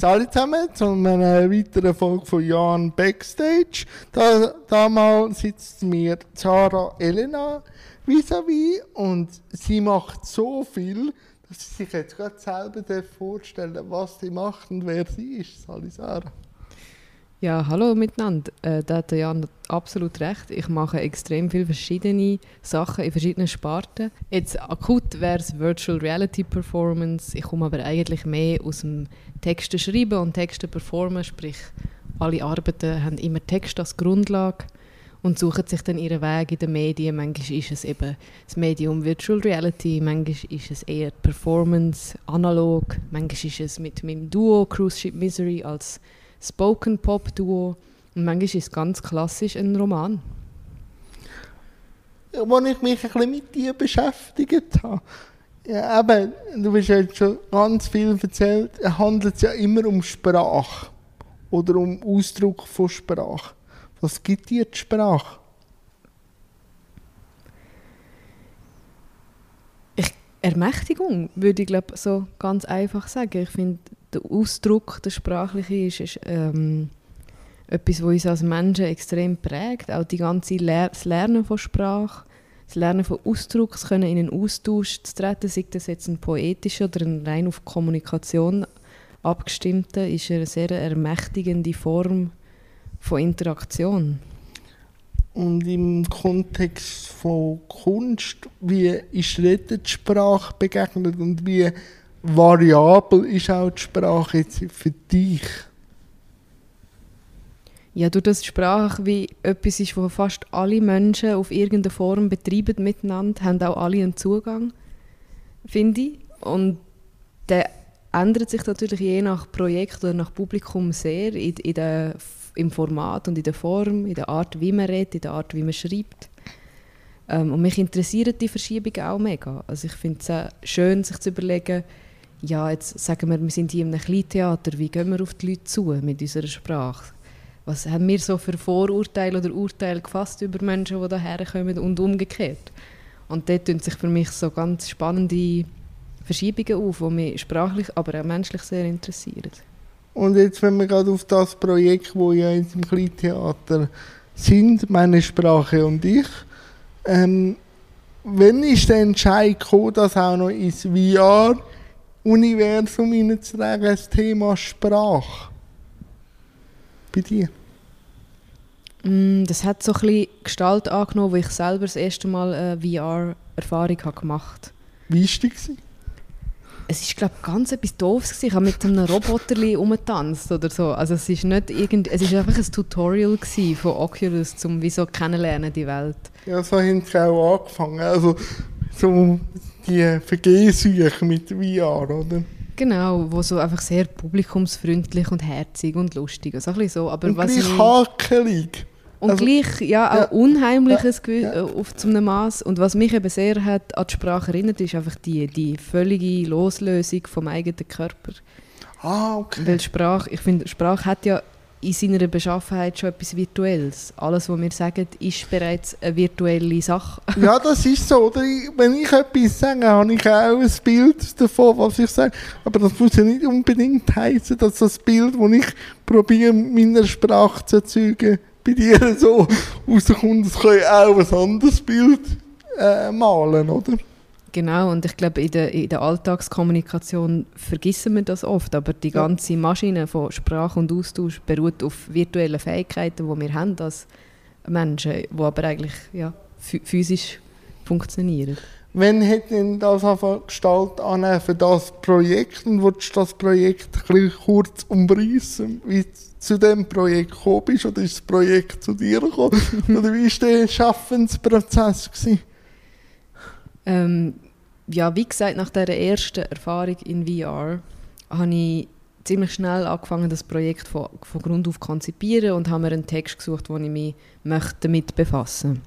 Hallo zusammen zu einer weiteren Folge von Jan Backstage. Da, da mal sitzt mir Zara Elena vis-à-vis und sie macht so viel, dass sie sich jetzt gerade selber vorstellen darf, was sie macht und wer sie ist. Hallo Sarah. Ja, hallo miteinander. Äh, da hat Jan absolut recht. Ich mache extrem viele verschiedene Sachen in verschiedenen Sparten. Jetzt akut wäre es Virtual Reality Performance. Ich komme aber eigentlich mehr aus dem Texte schreiben und Texte performen, sprich alle Arbeiten haben immer Text als Grundlage und suchen sich dann ihren Weg in den Medien. Manchmal ist es eben das Medium Virtual Reality, manchmal ist es eher Performance, analog, manchmal ist es mit meinem Duo Cruise Ship Misery als Spoken Pop Duo und manchmal ist es ganz klassisch ein Roman. Als ich mich ein bisschen mit dir beschäftigt habe, ja, eben, du hast jetzt schon ganz viel erzählt, es handelt ja immer um Sprache oder um Ausdruck von Sprache. Was gibt dir die Sprache? Ich, Ermächtigung, würde ich glaube so ganz einfach sagen. Ich finde, der Ausdruck, der sprachliche, ist, ist ähm, etwas, was uns als Menschen extrem prägt. Auch die ganze Lehr das Lernen von Sprache, das Lernen von Ausdruck, das Können in einen Austausch zu treten, sei das jetzt ein poetischer oder ein rein auf Kommunikation abgestimmter, ist eine sehr ermächtigende Form von Interaktion. Und im Kontext von Kunst, wie ist die Sprache begegnet und wie variabel ist auch die Sprache jetzt für dich? Ja, durch das Sprache wie etwas ist, wo fast alle Menschen auf irgendeine Form betreiben miteinander, haben auch alle einen Zugang, finde ich. Und der ändert sich natürlich je nach Projekt oder nach Publikum sehr in, in der, im Format und in der Form, in der Art, wie man redet, in der Art, wie man schreibt. Ähm, und mich interessieren die Verschiebungen auch mega. Also ich finde es schön, sich zu überlegen, ja, jetzt sagen wir, wir sind hier in einem Kleintheater, wie gehen wir auf die Leute zu mit unserer Sprache? Was haben wir so für Vorurteile oder Urteile gefasst über Menschen, die hierher kommen und umgekehrt? Und dort tun sich für mich so ganz spannende Verschiebungen auf, die mich sprachlich, aber auch menschlich sehr interessieren. Und jetzt, wenn wir gerade auf das Projekt, wo ja jetzt im Kleintheater sind, meine Sprache und ich, ähm, wenn ist der Entscheid gekommen, das auch noch ins VR Universum hineinzutragen, das Thema Sprache. Bei dir? Mm, das hat so ein bisschen Gestalt angenommen, wo ich selber das erste Mal eine VR-Erfahrung gemacht habe. Wie war die? Es ist glaube ganz etwas Doofes Ich habe mit einem Roboter umgetanzt oder so. Also es ist nicht irgend, es ist einfach ein Tutorial von Oculus zum wieso kennenlernen die Welt. Ja, so haben sie auch angefangen. Also so die Vergehsüche mit VR, oder? Genau, wo so einfach sehr publikumsfreundlich und herzig und lustig ist. Also so, aber und was gleich ich, hakelig. Und also, gleich, ja, auch ja, unheimliches ja, ja. Äh, auf zu einem Maß. Und was mich eben sehr hat an die Sprache erinnert, ist einfach die, die völlige Loslösung vom eigenen Körper. Ah, okay. Weil Sprache, ich finde, Sprache hat ja in seiner Beschaffenheit schon etwas Virtuelles. Alles, was wir sagen, ist bereits eine virtuelle Sache. ja, das ist so. Oder? Wenn ich etwas sage, habe ich auch ein Bild davon, was ich sage. Aber das muss ja nicht unbedingt heißen, dass das Bild, das ich probiere, meiner Sprache zu erzeugen, bei dir so rauskommt. Es kann ja auch ein anderes Bild äh, malen, oder? Genau, und ich glaube, in der, in der Alltagskommunikation vergessen wir das oft, aber die ganze Maschine von Sprache und Austausch beruht auf virtuellen Fähigkeiten, die wir haben als Menschen, die aber eigentlich ja, physisch funktionieren. Wann hat denn das Gestalt annehmen für das Projekt und willst du das Projekt ein kurz umreißen, wie du zu dem Projekt gekommen bist oder ist das Projekt zu dir gekommen oder wie war der Schaffensprozess? Gewesen? Ähm, ja, wie gesagt, nach der ersten Erfahrung in VR habe ich ziemlich schnell angefangen, das Projekt von, von Grund auf konzipieren und habe mir einen Text gesucht, wo ich mich möchte damit befassen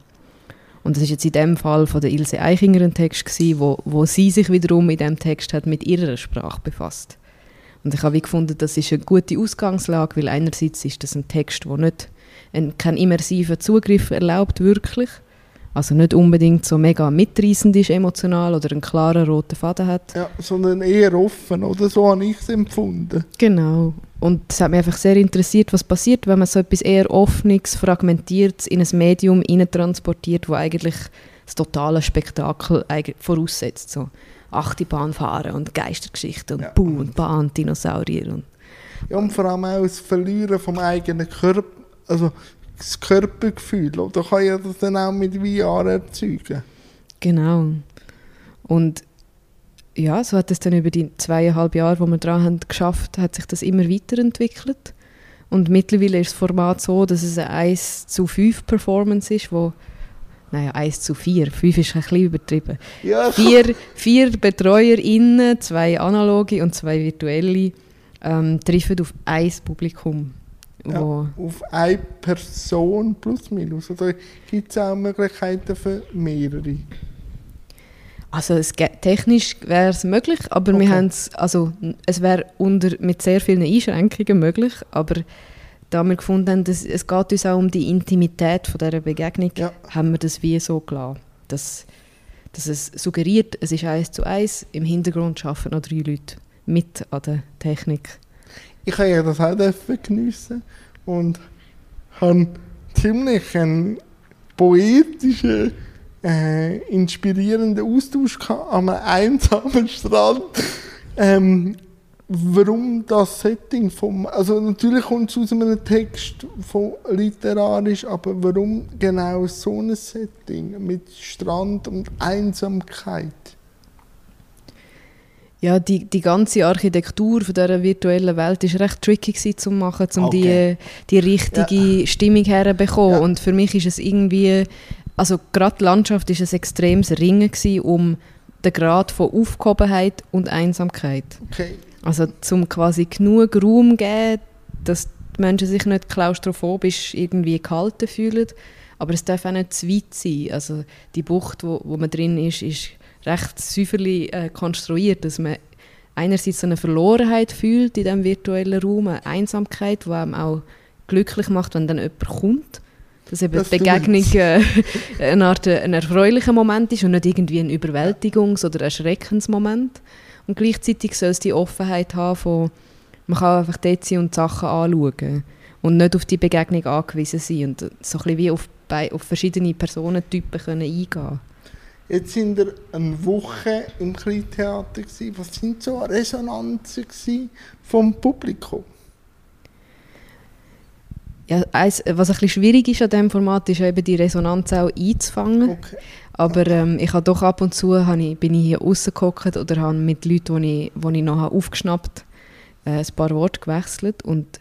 Und das ist jetzt in dem Fall von der Ilse Eichinger ein Text gewesen, wo, wo sie sich wiederum in dem Text hat mit ihrer Sprache befasst. Und ich habe wie gefunden, das ist eine gute Ausgangslage, weil einerseits ist das ein Text, wo nicht ein, keinen immersiven Zugriff erlaubt wirklich, Also nicht unbedingt so mega mitreißend ist emotional oder einen klaren roten Faden hat. Ja, sondern eher offen, oder? So habe ich es empfunden. Genau. Und es hat mich einfach sehr interessiert, was passiert, wenn man so etwas eher Offenes, Fragmentiertes in ein Medium transportiert, wo eigentlich das totale Spektakel voraussetzt. So Achterbahn fahren und Geistergeschichten und ja. Buh und Bahn, Dinosaurier. Und ja, und vor allem auch das Verlieren vom eigenen Körper, also das Körpergefühl, oder kann ja das dann auch mit VR erzeugen. Genau. Und ja, so hat es dann über die zweieinhalb Jahre, wo wir dran haben, geschafft, hat sich das immer weiterentwickelt. Und mittlerweile ist das Format so, dass es eine 1 zu 5 Performance ist, wo Nein, 1 zu 4. 5 ist ein bisschen übertrieben. Ja. Vier, vier BetreuerInnen, zwei analoge und zwei virtuelle, ähm, treffen auf ein Publikum. Ja, auf eine Person plus minus. Oder gibt es auch Möglichkeiten für mehrere? Also es technisch wäre es möglich, aber okay. wir haben also es wäre mit sehr vielen Einschränkungen möglich, aber da wir gefunden haben, dass es geht uns auch um die Intimität von dieser Begegnung, ja. haben wir das wie so gelassen. Dass, dass es suggeriert, es ist eins zu eins, im Hintergrund arbeiten noch drei Leute mit an der Technik. Ich habe das auch geniessen und habe ziemlich einen poetischen, äh, inspirierenden Austausch an einem einsamen Strand. Ähm, warum das Setting vom, also natürlich kommt es aus einem Text von literarisch, aber warum genau so ein Setting mit Strand und Einsamkeit? Ja, die, die ganze Architektur von dieser virtuellen Welt ist recht tricky gewesen, zu machen, um okay. die, die richtige ja. Stimmung herzubekommen. Ja. Und für mich ist es irgendwie, also gerade die Landschaft ist ein extremes Ringen gewesen, um den Grad von Aufgehobenheit und Einsamkeit. Okay. Also zum quasi genug Raum geben, dass die Menschen sich nicht klaustrophobisch irgendwie gehalten fühlen, aber es darf auch nicht zu weit sein. Also die Bucht, wo, wo man drin ist, ist recht säuferlich äh, konstruiert, dass man einerseits so eine Verlorenheit fühlt in diesem virtuellen Raum, eine Einsamkeit, die einem auch glücklich macht, wenn dann jemand kommt. Dass eben das die Begegnung äh, eine Art äh, ein erfreulicher Moment ist und nicht irgendwie ein Überwältigungs- oder Erschreckensmoment. Und gleichzeitig soll es die Offenheit haben von, man kann einfach dort sein und Sachen anschauen und nicht auf die Begegnung angewiesen sein und so ein bisschen wie auf, auf verschiedene Personentypen können eingehen Jetzt sind wir eine Woche im Kleintheater. Was sind so Resonanzen vom Publikum? Ja, eins, was ein bisschen schwierig ist an diesem Format, ist eben die Resonanz auch einzufangen. Okay. Aber ähm, ich habe doch ab und zu ich, bin ich hier rausgehockt oder habe mit Leuten, die ich, die ich noch aufgeschnappt habe, äh, ein paar Worte gewechselt. Und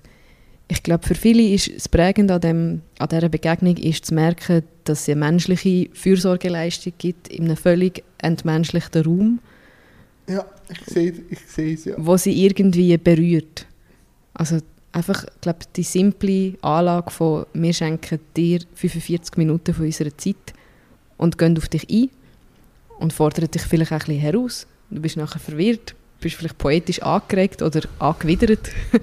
ich glaube, für viele ist das Prägende an, dem, an dieser Begegnung ist zu merken, dass es eine menschliche Fürsorgeleistung gibt in einem völlig entmenschlichten Raum. Ja, ich sehe, ich sehe es, ja. Wo sie irgendwie berührt. Also einfach, glaube die simple Anlage von «Wir schenken dir 45 Minuten von unserer Zeit» und gehen auf dich ein und fordern dich vielleicht auch ein bisschen heraus. Du bist nachher verwirrt, bist vielleicht poetisch angeregt oder angewidert.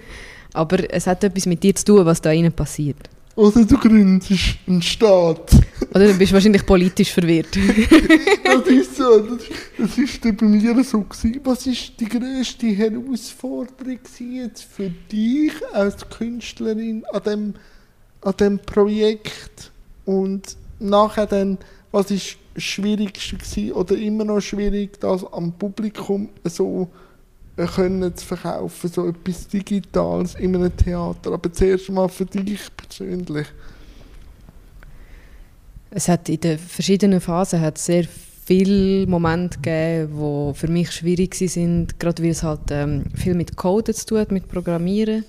Aber es hat etwas mit dir zu tun, was da innen passiert. Oder du gründest einen Staat. Oder du bist wahrscheinlich politisch verwirrt. das ist so. Das, das ist bei mir so. Gewesen. Was war die grösste Herausforderung jetzt für dich als Künstlerin an dem, an dem Projekt? Und nachher dann was ist das Schwierigste gewesen, oder immer noch schwierig, das am Publikum so äh, können zu verkaufen, so etwas Digitales in einem Theater. Aber zuerst mal für dich persönlich. Es hat in den verschiedenen Phasen hat sehr viele Momente gegeben, die für mich schwierig sind, gerade weil es halt ähm, viel mit Code zu tun hat, mit Programmieren.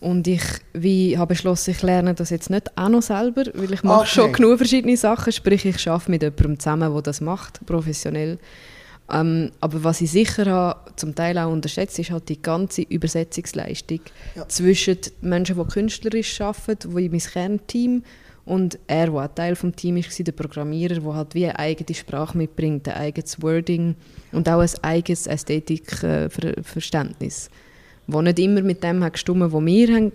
Und ich wie, habe beschlossen, ich lerne das jetzt nicht auch noch selber, weil ich mache okay. schon genug verschiedene Sachen, sprich ich arbeite mit jemandem zusammen, der das macht, professionell. Ähm, aber was ich sicher habe, zum Teil auch unterschätzt, ist halt die ganze Übersetzungsleistung ja. zwischen Menschen, die künstlerisch arbeiten, wie mein Kernteam, und er, der ein Teil des Teams war, der Programmierer, der halt wie eine eigene Sprache mitbringt, ein eigenes Wording und auch ein eigenes Ästhetikverständnis. Äh, nicht immer mit dem hat gestimmt, was wir haben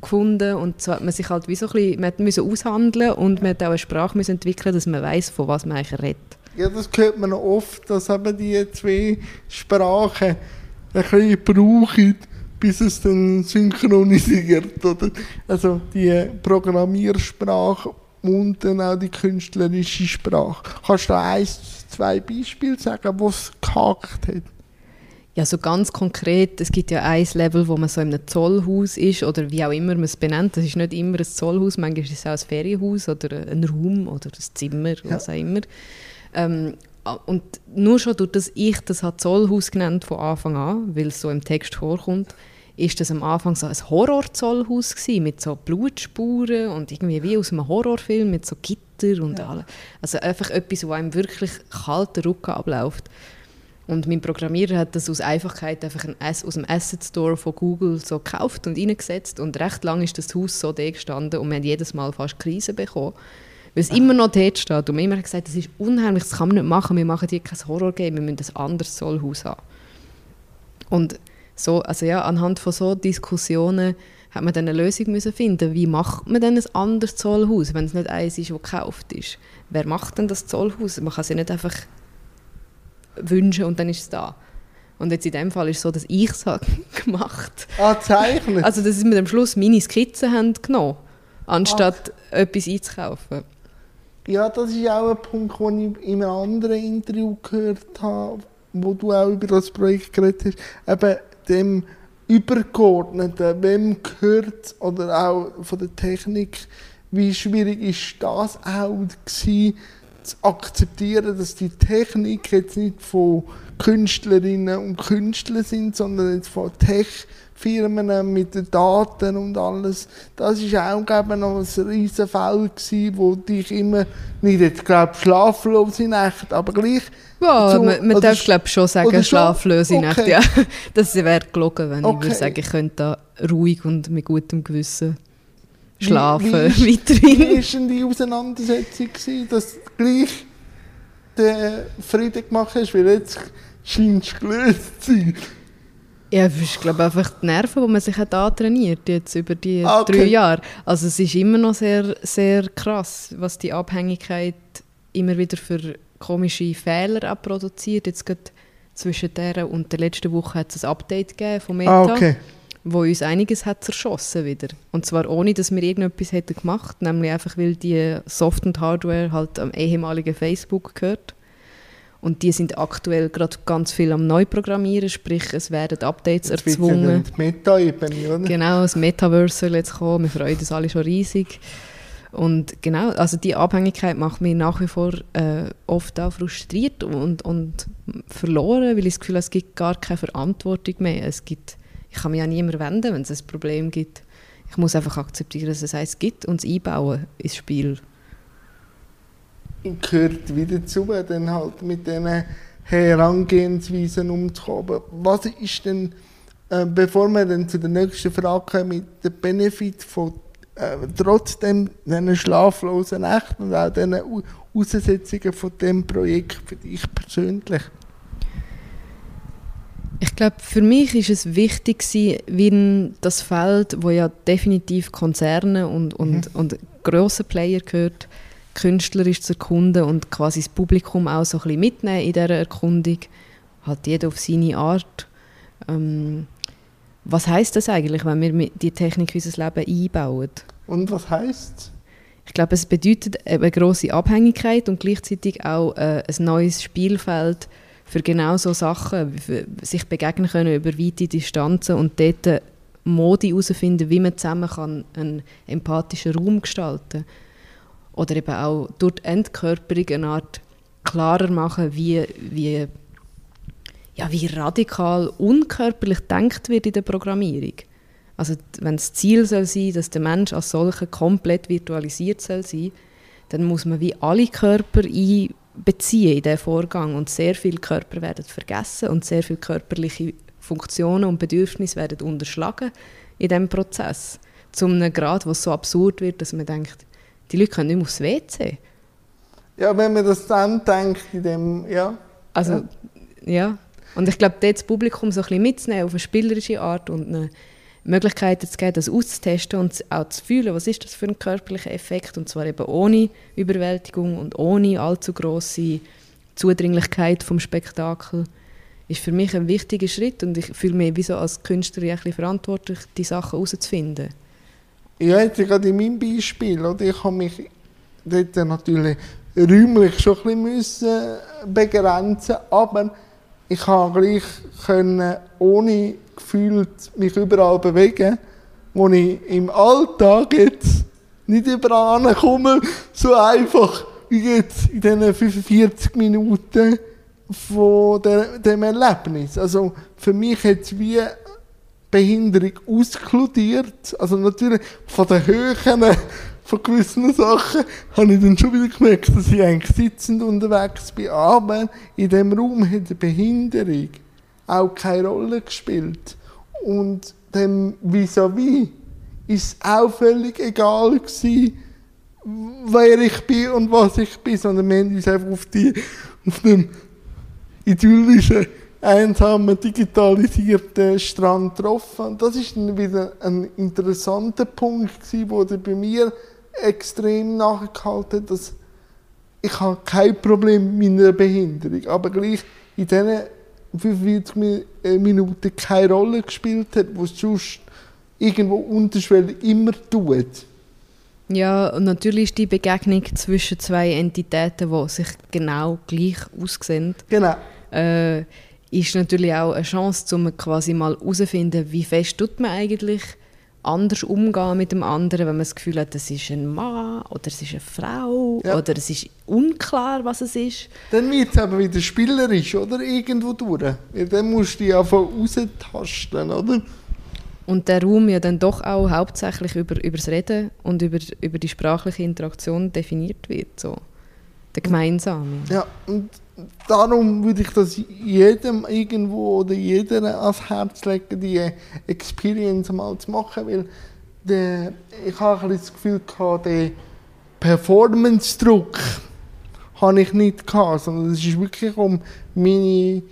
gefunden und so hat man sich halt wie so ein bisschen, man musste aushandeln und man hat auch eine Sprache entwickeln, dass man weiß, von was man eigentlich redet. Ja, das hört man oft, dass eben die zwei Sprachen ein bisschen brauchen, bis es dann synchronisiert. Oder? Also die Programmiersprache und dann auch die künstlerische Sprache. Kannst du da ein, zwei Beispiele sagen, wo es gehakt hat? Ja, so ganz konkret, es gibt ja ein Level, wo man so in einem Zollhaus ist oder wie auch immer man es benennt. Das ist nicht immer ein Zollhaus, manchmal ist es auch ein Ferienhaus oder ein Raum oder ein Zimmer, was ja. auch immer. Ähm, und nur schon durch das ich das hat Zollhaus genannt von Anfang an, weil es so im Text vorkommt, ist das am Anfang so ein Horrorzollhaus gewesen, mit so Blutspuren und irgendwie wie aus einem Horrorfilm mit so Gitter und ja. allem. Also einfach etwas, wo einem wirklich kalter Rücken abläuft. Und mein Programmierer hat das aus Einfachkeit einfach ein aus dem Asset Store von Google so gekauft und reingesetzt und recht lange ist das Haus so da gestanden und wir haben jedes Mal fast Krise bekommen, weil es immer noch dort steht und wir immer gesagt, das ist unheimlich, das kann man nicht machen, wir machen hier kein Horror-Game, wir müssen ein anderes Zollhaus haben. Und so, also ja, anhand von so Diskussionen hat man dann eine Lösung müssen finden. Wie macht man denn ein anderes Zollhaus, wenn es nicht eins ist, das gekauft ist? Wer macht denn das Zollhaus? Man kann es ja nicht einfach wünschen und dann ist es da. Und jetzt in dem Fall ist es so, dass ich es gemacht Ah, zeichnen? Also, dass wir am Schluss meine Skizzen haben genommen anstatt Ach. etwas einzukaufen. Ja, das ist auch ein Punkt, den ich in einem anderen Interview gehört habe, wo du auch über das Projekt geredet hast. Eben dem Übergeordneten, wem gehört oder auch von der Technik, wie schwierig ist das auch gewesen, zu akzeptieren, dass die Technik jetzt nicht von Künstlerinnen und Künstlern sind, sondern jetzt von Tech-Firmen mit den Daten und alles. Das war auch noch ein riesen Fall gewesen, wo dich immer, nicht jetzt glaube schlaflose Nächte, aber gleich... Ja, so, man, man darf glaube schon sagen, schlaflose okay. Nächte, ja. Das wäre gelogen, wenn okay. ich würde sagen, ich könnte da ruhig und mit gutem Gewissen schlafen wie, wie weiterhin. Wie war denn die Auseinandersetzung, gewesen, dass du gleich den Frieden gemacht hast, weil jetzt scheinst du gelöst zu sein? Ja, es ist glaube einfach die Nerven, die man sich hat antrainiert jetzt über die ah, okay. drei Jahre. Also es ist immer noch sehr, sehr krass, was die Abhängigkeit immer wieder für komische Fehler produziert. Jetzt gerade zwischen der und der letzten Woche hat es ein Update gegeben von Meta. Ah, okay wo uns einiges hat zerschossen wieder. Und zwar ohne, dass wir irgendetwas hätten gemacht, nämlich einfach, weil die Soft- und Hardware halt am ehemaligen Facebook gehört. Und die sind aktuell gerade ganz viel am Neuprogrammieren, sprich es werden Updates jetzt erzwungen. Die Meta-Ebene, oder? Genau, das Metaverse soll jetzt kommen, wir freuen uns alle schon riesig. Und genau, also die Abhängigkeit macht mich nach wie vor äh, oft auch frustriert und, und verloren, weil ich das Gefühl habe, es gibt gar keine Verantwortung mehr. Es gibt ich kann mich an niemanden wenden, wenn es ein Problem gibt. Ich muss einfach akzeptieren, dass es eins gibt und es einbauen ins Spiel. Gehört wieder zu, dann halt mit diesen Herangehensweisen umzukommen. Was ist denn, äh, bevor wir dann zu der nächsten Frage kommen, mit dem Benefit von äh, trotzdem diesen schlaflosen Nächten und auch diesen Aussetzungen von dem Projekt für dich persönlich? Ich glaube, für mich ist es wichtig, wie das Feld, wo ja definitiv Konzerne und, und, mhm. und grosse Player gehört, künstlerisch zu erkunden und quasi das Publikum auch so ein bisschen mitnehmen in dieser Erkundung. Halt jeder auf seine Art. Ähm, was heißt das eigentlich, wenn wir die Technik in unser Leben einbauen? Und was heißt Ich glaube, es bedeutet eine große Abhängigkeit und gleichzeitig auch äh, ein neues Spielfeld für genau so Sachen, sich begegnen können über weite Distanzen und dort Modi herausfinden, wie man zusammen kann einen empathischen Raum gestalten kann. Oder eben auch durch die Entkörperung eine Art klarer machen, wie, wie, ja, wie radikal unkörperlich denkt wird in der Programmierung. Also wenn das Ziel soll sein, dass der Mensch als solcher komplett virtualisiert soll sein, dann muss man wie alle Körper ein beziehen in diesen Vorgang und sehr viele Körper werden vergessen und sehr viele körperliche Funktionen und Bedürfnisse werden unterschlagen in diesem Prozess. Zu einem Grad, wo es so absurd wird, dass man denkt, die Leute können nicht mehr aufs WC. Ja, wenn man das dann denkt, in dem, ja. Also, ja. ja. Und ich glaube, dort das Publikum so ein bisschen mitzunehmen auf eine spielerische Art und eine, Möglichkeiten zu geben, das auszutesten und auch zu fühlen, was ist das für ein körperlicher Effekt und zwar eben ohne Überwältigung und ohne allzu große Zudringlichkeit vom Spektakel ist für mich ein wichtiger Schritt und ich fühle mich wie so als Künstlerin ein bisschen verantwortlich, die Sachen herauszufinden. Ja, jetzt gerade in meinem Beispiel, oder? ich habe mich dort natürlich räumlich schon ein bisschen begrenzen aber ich habe gleich können, ohne gefühlt mich überall bewegen, wo ich im Alltag jetzt nicht überall komme, so einfach wie jetzt in diesen 45 Minuten von dem Erlebnis. Also für mich es wie Behinderung auskludiert. Also natürlich von den Höhen von gewissen Sachen habe ich dann schon wieder gemerkt, dass ich eigentlich sitzend unterwegs bin. Aber in dem Raum hat die Behinderung auch keine Rolle gespielt. Und dem vis-à-vis ist es auch völlig egal gewesen, wer ich bin und was ich bin, sondern wir haben uns einfach auf, die, auf dem idyllischen, einsamen, digitalisierten Strand getroffen. Und das ist wieder ein interessanter Punkt gewesen, der bei mir extrem nachgehalten hat, dass ich habe kein Problem mit meiner Behinderung, aber gleich in diesen 45 äh, Minuten keine Rolle gespielt hat, wo es sonst irgendwo unterschwellig immer tut. Ja, und natürlich ist die Begegnung zwischen zwei Entitäten, die sich genau gleich aussehen, genau. äh, ist natürlich auch eine Chance, um quasi mal herauszufinden, wie fest tut man eigentlich anders umgehen mit dem anderen, wenn man das Gefühl hat, es ist ein Mann oder es ist eine Frau ja. oder es ist unklar, was es ist. Dann wird es aber wieder spielerisch, oder? Irgendwo durch. Ja, dann musst du dich einfach raustasten, oder? Und der Raum ja dann doch auch hauptsächlich über, über das Reden und über, über die sprachliche Interaktion definiert wird. So. Der gemeinsame. Ja, und darum würde ich das jedem irgendwo oder jeder ans Herz legen, die Experience mal zu machen, weil der, ich habe ein das Gefühl den Performance-Druck habe ich nicht gehabt, sondern es ist wirklich um meine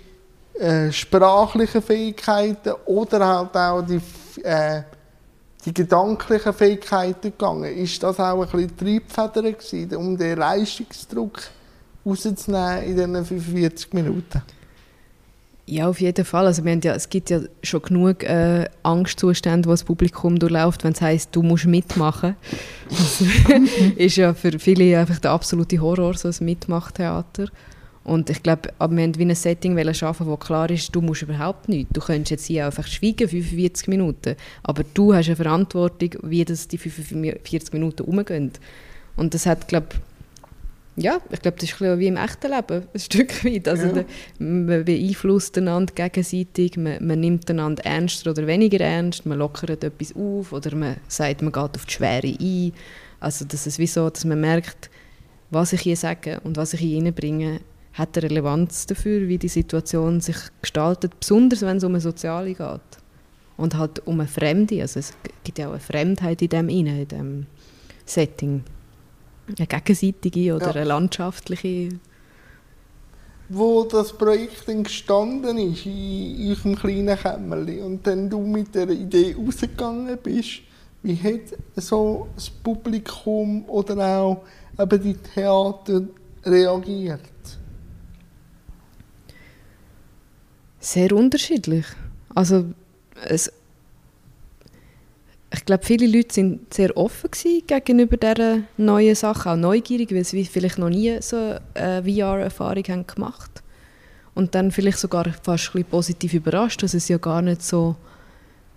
äh, sprachlichen Fähigkeiten oder halt auch die, äh, die gedanklichen Fähigkeiten gegangen. Ist das auch ein bisschen Triebfeder gewesen, um den Leistungsdruck rauszunehmen in diesen 45 Minuten? Ja, auf jeden Fall. Also wir ja, es gibt ja schon genug äh, Angstzustände, die das Publikum durchläuft, wenn es heisst, du musst mitmachen. Das ist ja für viele einfach der absolute Horror, so ein Mitmachtheater. Und ich glaube, wir haben wie ein Setting schaffen, wo klar ist, du musst überhaupt nichts. Du könntest jetzt hier einfach schweigen, 45 Minuten. Aber du hast eine Verantwortung, wie das die 45 Minuten umgehen. Und das hat, glaube ja, ich glaube, das ist wie im echten Leben, ein Stück weit. Also ja. der, man beeinflusst einander gegenseitig, man, man, nimmt einander ernster oder weniger ernst, man lockert etwas auf oder man sagt, man geht auf die Schwere ein. Also das ist wie so, dass man merkt, was ich hier sage und was ich hier reinbringe, hat eine Relevanz dafür, wie die Situation sich gestaltet, besonders wenn es um eine Soziale geht. Und halt um eine Fremde, also es gibt ja auch eine Fremdheit in dem, in dem Setting eine gegenseitige oder ja. eine landschaftliche. Wo das Projekt entstanden ist, in eurem kleinen Kämmerchen, und dann du mit der Idee rausgegangen bist, wie hat so das Publikum oder auch eben die Theater reagiert? Sehr unterschiedlich. Also es, ich glaube, viele Leute sind sehr offen gegenüber dieser neuen Sache, auch neugierig, weil sie vielleicht noch nie so eine VR-Erfahrung haben gemacht und dann vielleicht sogar fast ein positiv überrascht, dass es ja gar nicht so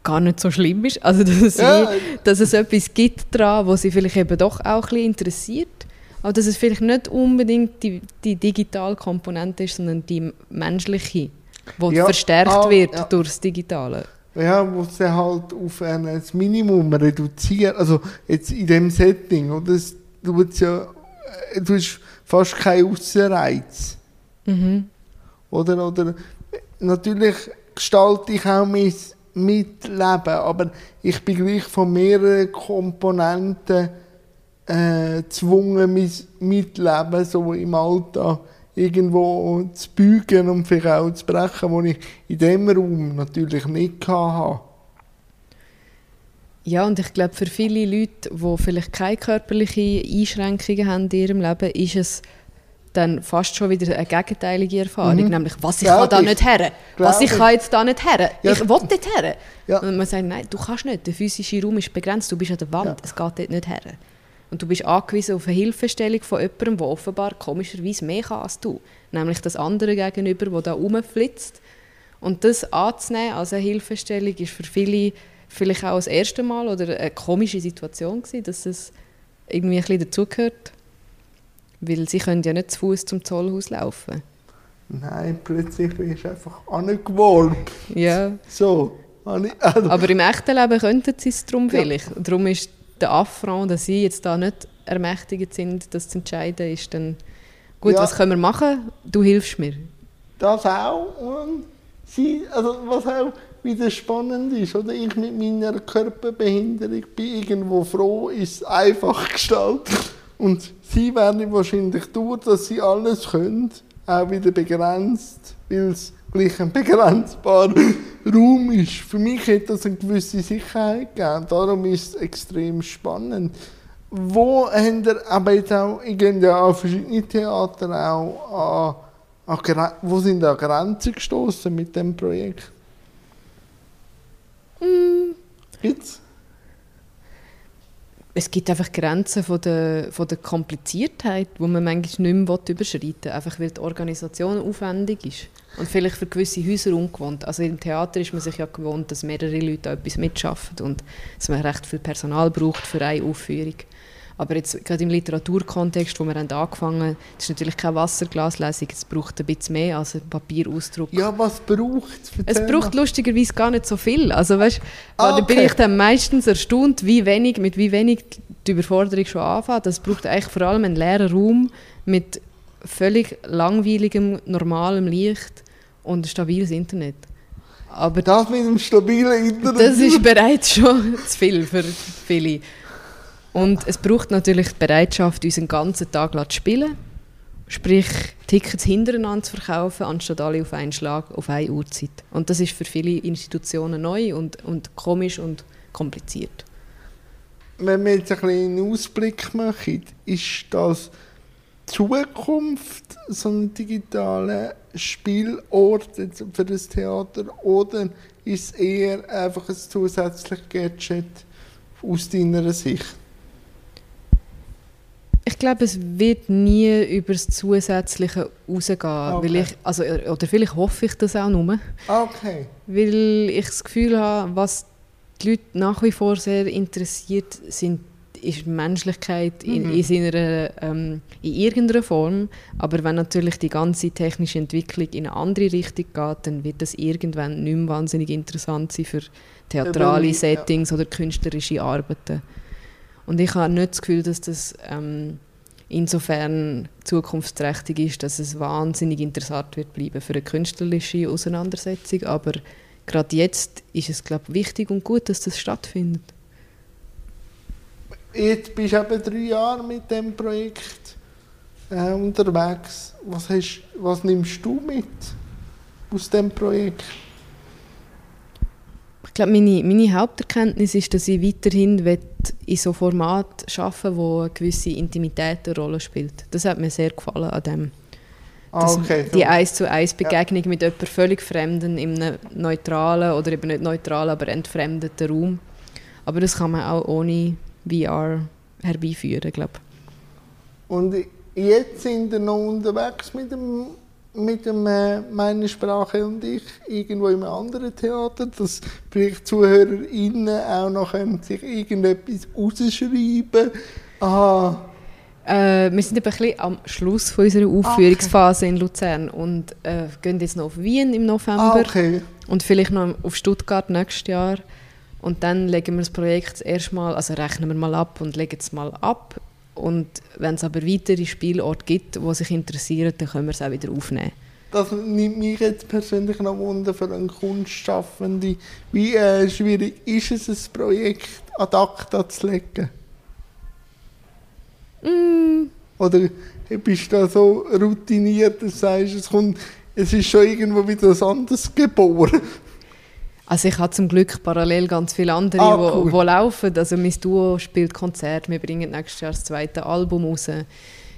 gar nicht so schlimm ist, also dass es, ja. wie, dass es etwas gibt daran, was sie vielleicht eben doch auch ein bisschen interessiert, aber dass es vielleicht nicht unbedingt die, die digitale Komponente ist, sondern die menschliche, die ja. verstärkt ah, wird ja. durch das Digitale ja, wo sie halt auf ein Minimum reduzieren, also jetzt in dem Setting, oder? Es, du hast ja, äh, du hast fast keinen Aussenreiz. Mhm. Oder, oder, natürlich gestalte ich auch mein Mitleben, aber ich bin gleich von mehreren Komponenten äh, gezwungen, mein Mitleben so im Alltag irgendwo zu bügen und vielleicht auch zu brechen, was ich in diesem Raum natürlich nicht hatte. Ja, und ich glaube, für viele Leute, die vielleicht keine körperlichen Einschränkungen haben in ihrem Leben, ist es dann fast schon wieder eine gegenteilige Erfahrung. Mhm. Nämlich, was ich Glaub kann da ich. nicht her. Was ich ich. kann jetzt da nicht her. Ja. Ich will nicht her. Ja. Und man sagt, nein, du kannst nicht. Der physische Raum ist begrenzt. Du bist an der Wand. Ja. Es geht dort nicht her. Und du bist angewiesen auf eine Hilfestellung von jemandem, der offenbar komischerweise mehr kann als du. Nämlich das andere Gegenüber, das da rumflitzt. Und das anzunehmen als eine Hilfestellung ist für viele vielleicht auch das erste Mal oder eine komische Situation gewesen, dass es irgendwie ein bisschen dazugehört. Weil sie können ja nicht zu Fuß zum Zollhaus laufen. Nein, plötzlich wirst du einfach angeworben. Ja. So. Also, Aber im echten Leben könnten sie es darum Ja. vielleicht. Darum ist der Affront, dass sie jetzt da nicht ermächtigt sind, das zu entscheiden, ist dann gut, Ja. was können wir machen? Du hilfst mir. das auch. Und sie, also was auch wieder spannend ist, oder? Ich mit meiner Körperbehinderung bin irgendwo froh, ist einfach gestaltet. Und sie werden wahrscheinlich durch, dass sie alles können, auch wieder begrenzt, weil es gleich ein begrenzbarer Raum ist. Für mich hat das eine gewisse Sicherheit gegeben. Darum ist es extrem spannend. Wo habt ihr aber jetzt auch, ich gehe ja an verschiedene Theater auch an, an wo sind da Grenzen gestoßen mit dem Projekt? Gibt's? Es gibt einfach Grenzen von der, von der Kompliziertheit, die man manchmal nicht mehr überschreiten will, einfach weil die Organisation aufwendig ist. Und vielleicht für gewisse Häuser ungewohnt. Also im Theater ist man sich ja gewohnt, dass mehrere Leute etwas mitschaffen und dass man recht viel Personal braucht für eine Aufführung. Aber jetzt gerade im Literaturkontext, wo wir haben angefangen haben, ist natürlich keine Wasserglaslesung, es braucht ein bisschen mehr als ein Papierausdruck. Ja, was braucht es? Es braucht lustigerweise gar nicht so viel. Also weißt, Ah, da bin okay. ich dann meistens erstaunt, wie wenig, mit wie wenig die Überforderung schon anfängt. Das braucht eigentlich vor allem einen leeren Raum mit völlig langweiligem, normalem Licht und ein stabiles Internet. Aber Das mit dem stabilen Internet. das ist bereits schon zu viel für viele. Und es braucht natürlich die Bereitschaft, uns den ganzen Tag zu spielen. Sprich, Tickets hintereinander zu verkaufen, anstatt alle auf einen Schlag, auf eine Uhrzeit. Und das ist für viele Institutionen neu und, und komisch und kompliziert. Wenn wir jetzt ein bisschen einen Ausblick machen, ist das Zukunft, so ein digitaler Spielort für das Theater, oder ist es eher einfach ein zusätzliches Gadget aus deiner Sicht? Ich glaube, es wird nie über das Zusätzliche rausgehen. Okay. Weil ich, also, oder vielleicht hoffe ich das auch nur. Okay. Weil ich das Gefühl habe, was die Leute nach wie vor sehr interessiert, sind, ist die Menschlichkeit in, Mhm. in, seiner, ähm, in irgendeiner Form. Aber wenn natürlich die ganze technische Entwicklung in eine andere Richtung geht, dann wird das irgendwann nicht mehr wahnsinnig interessant sein für theatrale Eben, ja. Settings oder künstlerische Arbeiten. Und ich habe nicht das Gefühl, dass das ähm, insofern zukunftsträchtig ist, dass es wahnsinnig interessant wird bleiben für eine künstlerische Auseinandersetzung. Aber gerade jetzt ist es, glaube ich, wichtig und gut, dass das stattfindet. Jetzt bist du eben drei Jahre mit dem Projekt äh, unterwegs. Was, hast, was nimmst du mit aus dem Projekt? Ich glaube, meine, meine Haupterkenntnis ist, dass ich weiterhin will in so Format arbeiten wo eine gewisse Intimität eine Rolle spielt. Das hat mir sehr gefallen an dem. Ah, okay. Die eins zu eins Begegnung mit jemandem völlig Fremden in einem neutralen oder eben nicht neutralen, aber entfremdeten Raum. Aber das kann man auch ohne VR herbeiführen, glaube Und jetzt sind wir noch unterwegs mit dem, mit dem äh, Meine Sprache und ich irgendwo in einem anderen Theater, dass vielleicht ZuhörerInnen auch noch können sich irgendetwas rausschreiben Aha, Äh, wir sind ein bisschen am Schluss von unserer Aufführungsphase in Luzern und äh, gehen jetzt noch auf Wien im November ah, okay. und vielleicht noch auf Stuttgart nächstes Jahr. Und dann legen wir das Projekt erstmal, also rechnen wir mal ab und legen es mal ab. Und wenn es aber weitere Spielorte gibt, die sich interessieren, dann können wir es auch wieder aufnehmen. Das nimmt mich jetzt persönlich noch Wunder für einen Kunstschaffende. Wie äh, schwierig ist es, ein Projekt ad acta zu legen? Mm, Oder bist du da so routiniert, dass du sagst, es, kommt, es ist schon irgendwo wieder was anderes geboren? Also ich habe zum Glück parallel ganz viele andere, Ah, wo, cool. wo laufen. Also mein Duo spielt Konzert, wir bringen nächstes Jahr das zweite Album raus.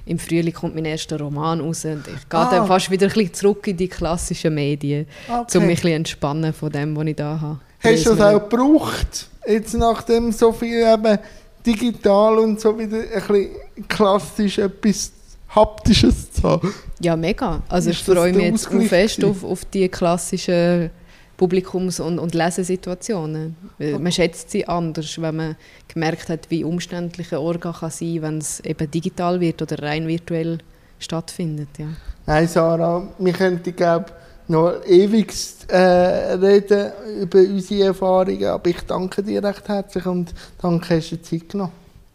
Im Frühling kommt mein erster Roman raus und ich gehe Ah. dann fast wieder ein bisschen zurück in die klassischen Medien, Okay. um mich ein bisschen entspannen von dem, was ich da habe. Hast du das auch gebraucht? Jetzt nachdem so viel eben digital und so wieder ein bisschen klassisch etwas Haptisches zu haben. Ja, mega. Also Ist ich freue mich jetzt fest auf, auf die klassischen Publikums- und, und Lesesituationen. Weil Man schätzt sie anders, wenn man gemerkt hat, wie umständlich ein Orga kann sein wenn es eben digital wird oder rein virtuell stattfindet. Ja. Nein, Sarah, wir könnten glaube noch ewig äh, reden über unsere Erfahrungen, aber ich danke dir recht herzlich und danke, hast du dir Zeit genommen.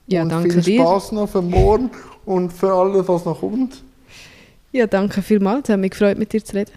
Ja, und danke viel dir. Spaß noch für morgen und für alles, was noch kommt. Ja, danke vielmals. Es hat mich gefreut, mit dir zu reden.